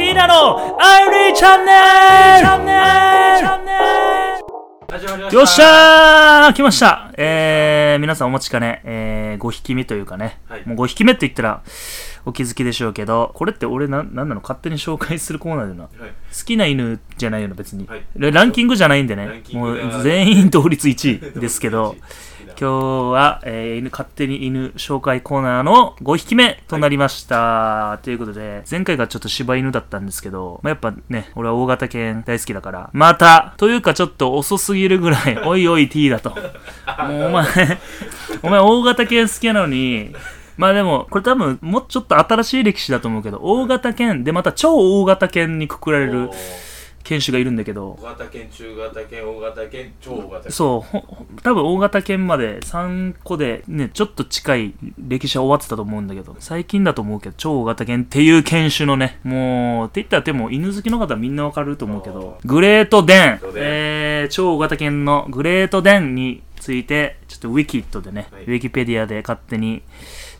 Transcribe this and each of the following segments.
ティーナのアイリーチャンネル。よっしゃー。来ました。えー、皆さんお待ちかね、えー、5匹目というかね、はい。もう5匹目って言ったらお気づきでしょうけど、これって俺な、なんなの？勝手に紹介するコーナーでな。はい。好きな犬じゃないよな、別に。はい。ランキングじゃないんでラねもう全員同率1位ですけど、今日は、えー犬勝手に犬紹介コーナーの5匹目となりました、ということで前回がちょっと柴犬だったんですけど、まあ、やっぱね俺は大型犬大好きだからまたというかちょっと遅すぎるぐらい おいおい T だと。もうお前 お前大型犬好きなのにまあでも、これ多分、もうちょっと新しい歴史だと思うけど、大型犬でまた超大型犬にくくられる犬種がいるんだけど大、型犬中型犬大型犬超大型犬。そう、多分大型犬まで3個でね、ちょっと近い歴史は終わってたと思うんだけど、最近だと思うけど、超大型犬っていう犬種のね、もう、って言ったらでも犬好きの方はみんなわかると思うけど、グレートデン。グレートデン。えー、超大型犬のグレートデンについて、ちょっとウィキッドでね、はいウィキペディアで勝手に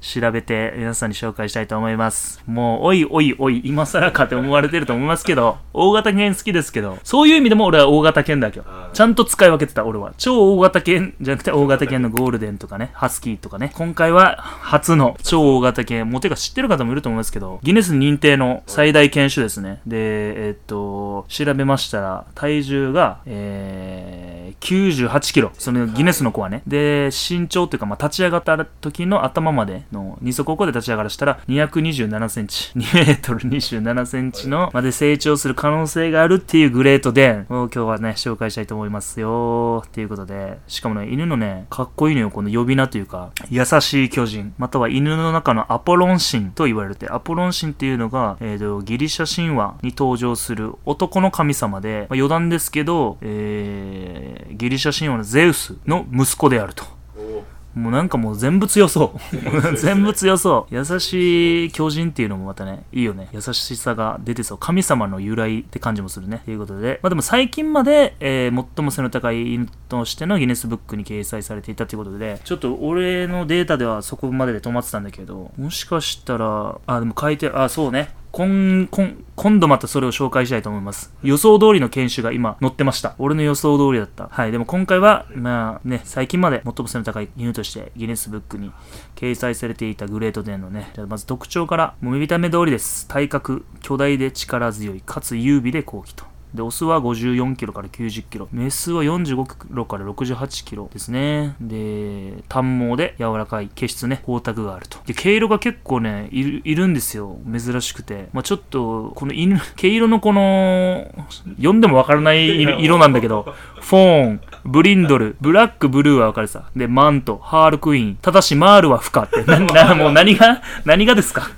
調べて皆さんに紹介したいと思います。もう、おいおいおい、今更かって思われてると思いますけど、大型犬好きですけど、そういう意味でも俺は大型犬だけどちゃんと使い分けてた俺は。超大型犬じゃなくて大型犬のゴールデンとかね、ハスキーとかね。今回は初の超大型犬、もうてか知ってる方もいると思いますけど、ギネス認定の最大犬種ですね。で、えっと、調べましたら、体重が、えー、98キロ。そのギネスの子はね。で、身長というか、まあ、立ち上がった時の頭までの二足歩行で立ち上がらしたら、227センチ。2メートル27センチの、まで成長する可能性があるっていうグレートデンを今日はね、紹介したいと思いますよ。っていうことで、しかもね、犬のね、かっこいいのよ、この呼び名というか、優しい巨人、または犬の中のアポロン神と言われて、アポロン神っていうのが、えーと、ギリシャ神話に登場する男の神様で、まあ、余談ですけど、えー、ギリシャ神話のゼウスの息子であると。おもうなんかもう全部強そう。全部強そう。優しい巨人っていうのもまたね、いいよね。優しさが出てそう。神様の由来って感じもするね。ということで。まあでも最近まで、えー最も背の高い犬としてのギネスブックに掲載されていたということで、ちょっと俺のデータではそこまでで止まってたんだけど、もしかしたら、あ、でも書いて、あ、そうね。今今今度またそれを紹介したいと思います。予想通りの犬種が今載ってました。俺の予想通りだった。はい。でも今回は、まあね、最近まで最も背の高い犬としてギネスブックに掲載されていたグレートデンのね、じゃまず特徴から、もう見た目通りです。体格、巨大で力強い、かつ優美で高貴と。で、オスは54キロから90キロ。メスは45キロから68キロですね。で、短毛で柔らかい毛質ね、光沢があると。で、毛色が結構ね、いるいるんですよ。珍しくて。まあちょっと、この犬、毛色のこの、読んでもわからない色色なんだけど、フォーン、ブリンドル、ブラック、ブルーはわかるさ。で、マント、ハールクイーン。ただし、マールは不可って。な、な、もう何が、何がですか？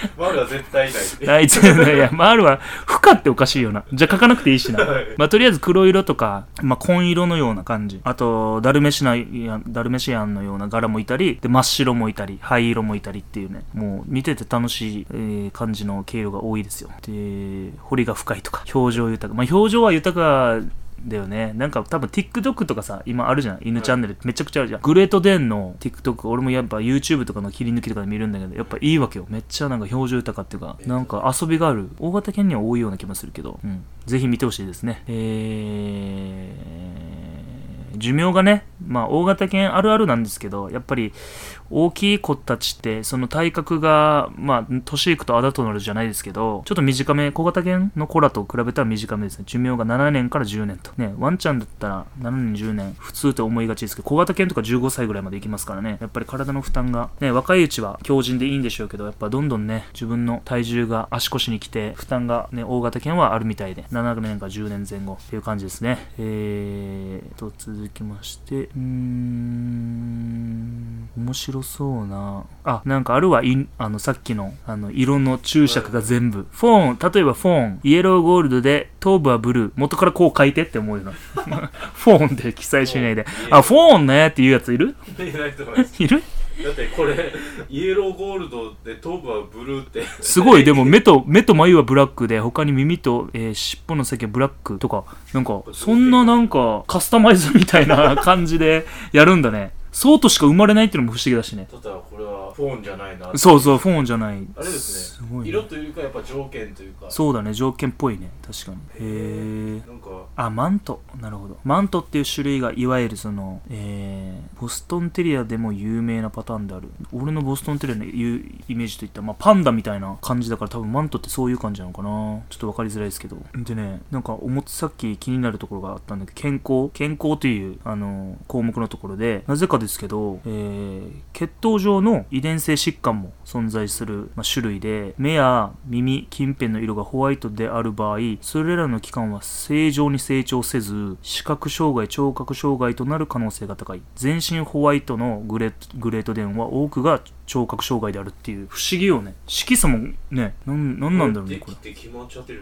マルは絶対いない あいつ、いや、マールは、負荷っておかしいよな。じゃあ書かなくていいしな。まあ、とりあえず黒色とか、まあ、紺色のような感じ。あと、ダルメシナダルメシアンのような柄もいたり、で、真っ白もいたり、灰色もいたりっていうね、もう見てて楽しい、えー感じの毛色が多いですよ。で、彫りが深いとか、表情豊か。まあ、表情は豊かだよね。なんか多分 TikTok とかさ、今あるじゃん。犬チャンネルめちゃくちゃあるじゃん。グレートデンの TikTok、俺もやっぱ YouTube とかの切り抜きとかで見るんだけど、やっぱいいわけよ。めっちゃなんか表情豊かっていうか、なんか遊びがある。大型犬には多いような気もするけど、うん。ぜひ見てほしいですね。えー、寿命がね、まあ大型犬あるあるなんですけど、やっぱり大きい子たちって、その体格が、まあ、年いくとあだとなるじゃないですけど、ちょっと短め、小型犬の子らと比べたら短めですね。寿命が7年から10年と。ね、ワンちゃんだったら7年、10年、普通と思いがちですけど、小型犬とか15歳ぐらいまでいきますからね。やっぱり体の負担が、ね、若いうちは強靭でいいんでしょうけど、やっぱどんどんね、自分の体重が足腰に来て、負担がね、大型犬はあるみたいで、7年か10年前後っていう感じですね。えーと、続きまして、うーん、面白そうな。あ、なんかあるわ、いあの、さっきの、あの、色の注釈が全部。フォーン、例えばフォーン、イエローゴールドで、頭部はブルー。元からこう書いてって思うよな。フォーンで記載しないで。あ、フォーンねっていうやついる？い る？だってこれイエローゴールドで頭部はブルーって。すごい、でも目と、目と眉はブラックで、他に耳と、えー尻尾の先はブラックとか、なんか、そんななんか、カスタマイズみたいな感じで やるんだね。そうとしか生まれないっていうのも不思議だしね。たらこれはフォーンじゃないな。そうそうフォーンじゃない。あれですね。すごいね。色というかやっぱ条件というか。そうだね条件っぽいね。確かに。へえなんか。あマントなるほど。マントっていう種類がいわゆるそのえー、ボストンテリアでも有名なパターンである。俺のボストンテリアの言うイメージといったら、まあ、パンダみたいな感じだから多分マントってそういう感じなのかな。ちょっと分かりづらいですけど。でねなんか思ってさっき気になるところがあったんだけど健康？健康というあの項目のところでなぜかですけど、えー、血統上の遺伝性疾患も存在する、まあ、種類で目や耳近辺の色がホワイトである場合それらの器官は正常に成長せず視覚障害聴覚障害となる可能性が高い。全身ホワイトのグレグレートデンは多くが聴覚障害であるっていう不思議よね。色素もねなんなんなんだろうねこれ。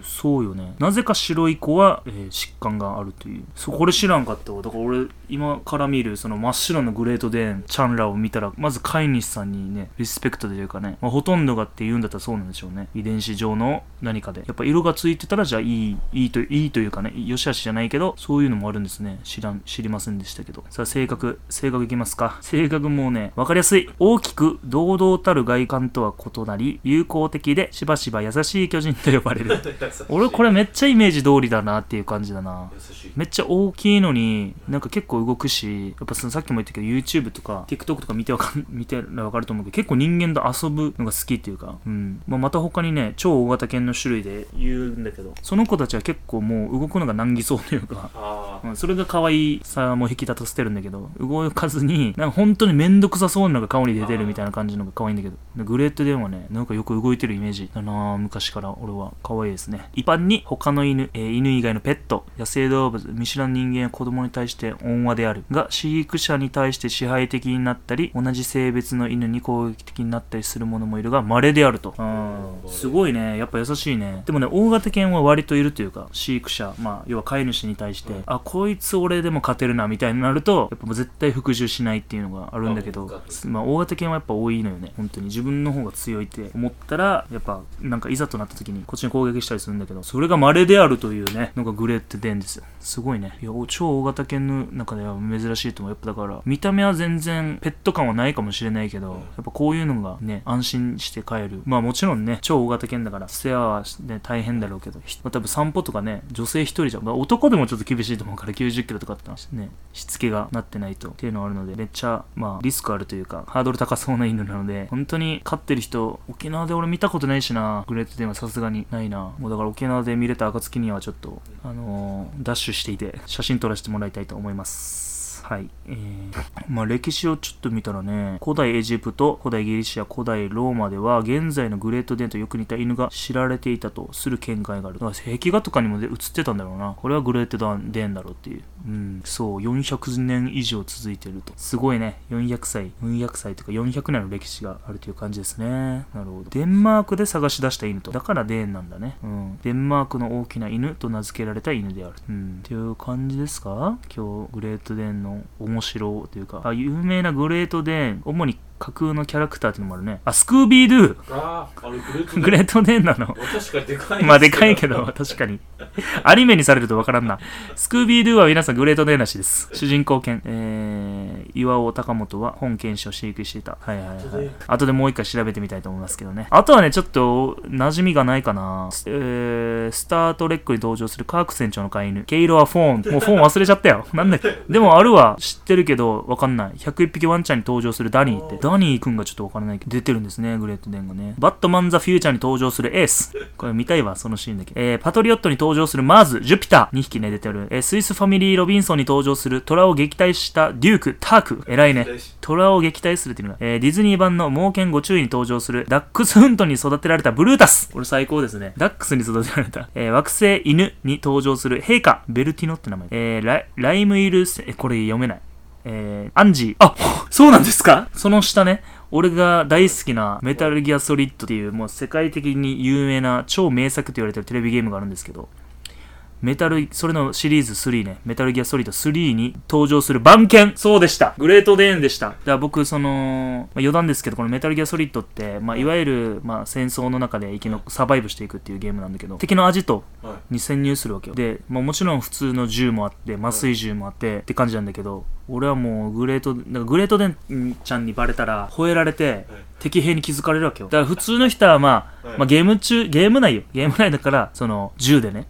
そうよね。なぜか白い子は、えー疾患があるという。そうこれ知らんかったわ。だから俺今から見るその真っ白なグレートデンチャンラを見たらまず飼い主さんにねリスペクトというかね、まあ、ほとんどがって言うんだったらそうなんでしょうね。遺伝子上の何かで。やっぱ色がついてたらじゃあいいいいといいというかねよしあしじゃないけどそういうのもあるんですね。知らん知りませんでしたけど。さあ性格性格いきますか。性格もねわかりやすい。大きく堂々たる外観とは異なり友好的でしばしば優しい巨人と呼ばれる。俺これめっちゃイメージ通りだなっていう感じだな。めっちゃ大きいのになんか結構動くしやっぱそのさっきも言ったけど YouTube とか TikTok とか見てわかん見てらわかると思うけど結構人間と遊ぶのが好きっていうか、うん。まあ、また他にね超大型犬の種類で言うんだけどその子たちは結構もう動くのが難儀そうというかうん。それが可愛さも引き立たせてるんだけど動かずになんか本当にめんどくさそうなのが顔に出てるみたいな感じのが可愛いんだけど。でグレートデンはねなんかよく動いてるイメージだな昔から俺は。可愛いですね。一般に他の犬、えー犬以外のペット野生動物見知らぬ人間や子供に対して温和である。が飼育者に対して支配的になったり同じ性別の犬に攻撃的になったりする者もいる。が稀であると。うん。すごいね。やっぱ優しいね。でもね大型犬は割といるというか飼育者まあ要は飼い主に対して、あこいつ俺でも勝てるなみたいになるとやっぱもう絶対服従しないっていうのがあるんだけどあまあ大型犬はやっぱ多いのよね。本当に。自分の方が強いって思ったらやっぱなんかいざとなった時にこっちに攻撃したりするんだけどそれが稀であるというねのがグレーって出んですよ。すごいね。いや超大型犬の中では珍しいと思う。やっぱだから見た目は全然ペット感はないかもしれないけどやっぱこういうのがね安心して飼える。まあもちろんね超大型犬だから世話はね大変だろうけどひまあ多分散歩とかね女性一人じゃ、まあ、男でもちょっと厳しいと思うから90キロとかってねしつけがなってないとっていうのはあるのでめっちゃまあリスクあるというかハードル高そうな犬なので本当に飼ってる人沖縄で俺見たことないしな。グレートデンはさすがにないな。もうだから沖縄で見れた暁にはちょっとあのーダッシュしていて写真撮らせてもらいたいと思います。はい。えー、まあ歴史をちょっと見たらね、古代エジプト、古代ギリシア、古代ローマでは、現在のグレートデンとよく似た犬が知られていたとする見解がある。だから壁画とかにも映ってたんだろうな。これはグレートデンだろうっていう。うん、そう、400年以上続いてると。すごいね。400歳、400歳とか400年の歴史があるという感じですね。なるほど。デンマークで探し出した犬と。だからデーンなんだね。うん。デンマークの大きな犬と名付けられた犬である。うん。っていう感じですか？今日、グレートデンの面白というか、有名なグレートデン、主に架空のキャラクターっていうのもあるね。あ、スクービードゥあああれグレートグレートデンなの？確かにでかいまあでかいけど、確かに。アニメにされるとわからんな。スクービードゥは皆さんグレートデンらしいです。主人公犬。えー、岩尾高本は本犬種を飼育していた。はいはいはい。後でもう一回調べてみたいと思いますけどね。あとはね、ちょっと馴染みがないかな。えー、スタートレックに登場するカーク船長の飼い犬。ケイロはフォーン。もうフォーン忘れちゃったよ。なんだっけ。でもあるわ。知ってるけど、わかんない。101匹ワンちゃんに登場するダニーって。ダニーくんがちょっとわからないけど、出てるんですね、グレートデーンがね。バットマン・ザ・フューチャーに登場するエース。これ見たいわ、そのシーンだけ。えー、パトリオットに登場するマーズ、ジュピター。2匹ね、出てる。えー、スイスファミリー・ロビンソンに登場する虎を撃退したデューク、ターク。偉いね。虎を撃退するっていうのが、えーディズニー版の猛犬ご注意に登場するダックスフントに育てられたブルータス。これ最高ですね。ダックスに育てられた。えー惑星犬に登場する陛下、ベルティノって名前。えーライムイルセ、えこれ読めない。えーアンジー。あ、そうなんですか？その下ね。俺が大好きなメタルギアソリッドっていうもう世界的に有名な超名作と言われてるテレビゲームがあるんですけど、メタル、それのシリーズ3ね、メタルギアソリッド3に登場する番犬。そうでした。グレートデーンでした。だから僕、その、まあ、余談ですけど、このメタルギアソリッドって、まあ、い。わゆる、まあ、戦争の中で生きのサバイブしていくっていうゲームなんだけど、敵の味とはい。に潜入するわけよ。で、まあ、もちろん普通の銃もあって、麻酔銃もあって、って感じなんだけど、俺はもうグレート、なんかグレートデンちゃんにバレたら、吠えられて、敵兵に気づかれるわけよ。だから普通の人はまあ、はい。まあゲーム中、ゲーム内よ。ゲーム内だから、その、銃でね、はい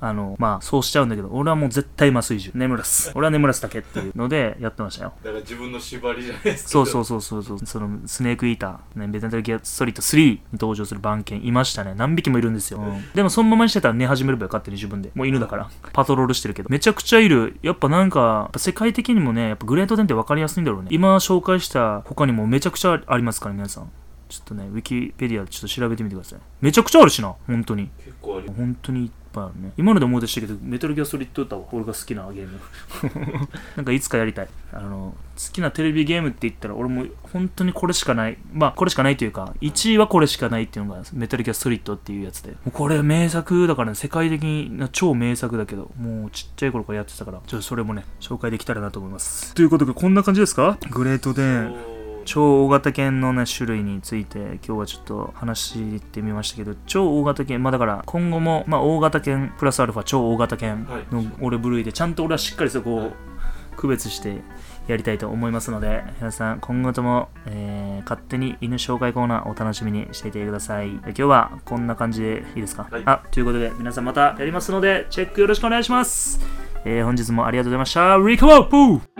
あの、まあ、そうしちゃうんだけど、俺はもう絶対麻酔銃。眠らす。俺は眠らすだけっていうのでやってましたよ。だから自分の縛りじゃないですかそうそうそうそうそう。その、スネークイーター、ね、ベタルギアソリッド3に登場する番犬いましたね。何匹もいるんですよ。うんでもそのままにしてたら寝始めるばよ、勝手に自分で。もう犬だから。パトロールしてるけど。めちゃくちゃいる。やっぱなんか、世界的にもね、やっぱグレートデンって分かりやすいんだろうね。今紹介した他にもめちゃくちゃありますから、皆さん。ちょっとね、ウィキペディアでちょっと調べてみてください。めちゃくちゃあるしな、本当に。結構あり本当にぱいあるね。今ので思い出したけど、メタルギアソリッドだわ。俺が好きなゲーム。なんかいつかやりたい。あの、好きなテレビゲームって言ったら、俺も本当にこれしかない。まあ、これしかないというか、1位はこれしかないっていうのが、メタルギアソリッドっていうやつで。もうこれ名作だからね、世界的な超名作だけど、もうちっちゃい頃からやってたから、ちょっとそれもね、紹介できたらなと思います。ということで、こんな感じですか？グレートデーン。超大型犬のね種類について今日はちょっと話してみましたけど超大型犬まあだから今後もまあ大型犬プラスアルファ超大型犬の俺部類でちゃんと俺はしっかりそこを区別してやりたいと思いますので皆さん今後とも、えー勝手に犬紹介コーナーお楽しみにしていてください。で今日はこんな感じでいいですか、はい。あということで皆さんまたやりますのでチェックよろしくお願いします、えー本日もありがとうございました。リカワープー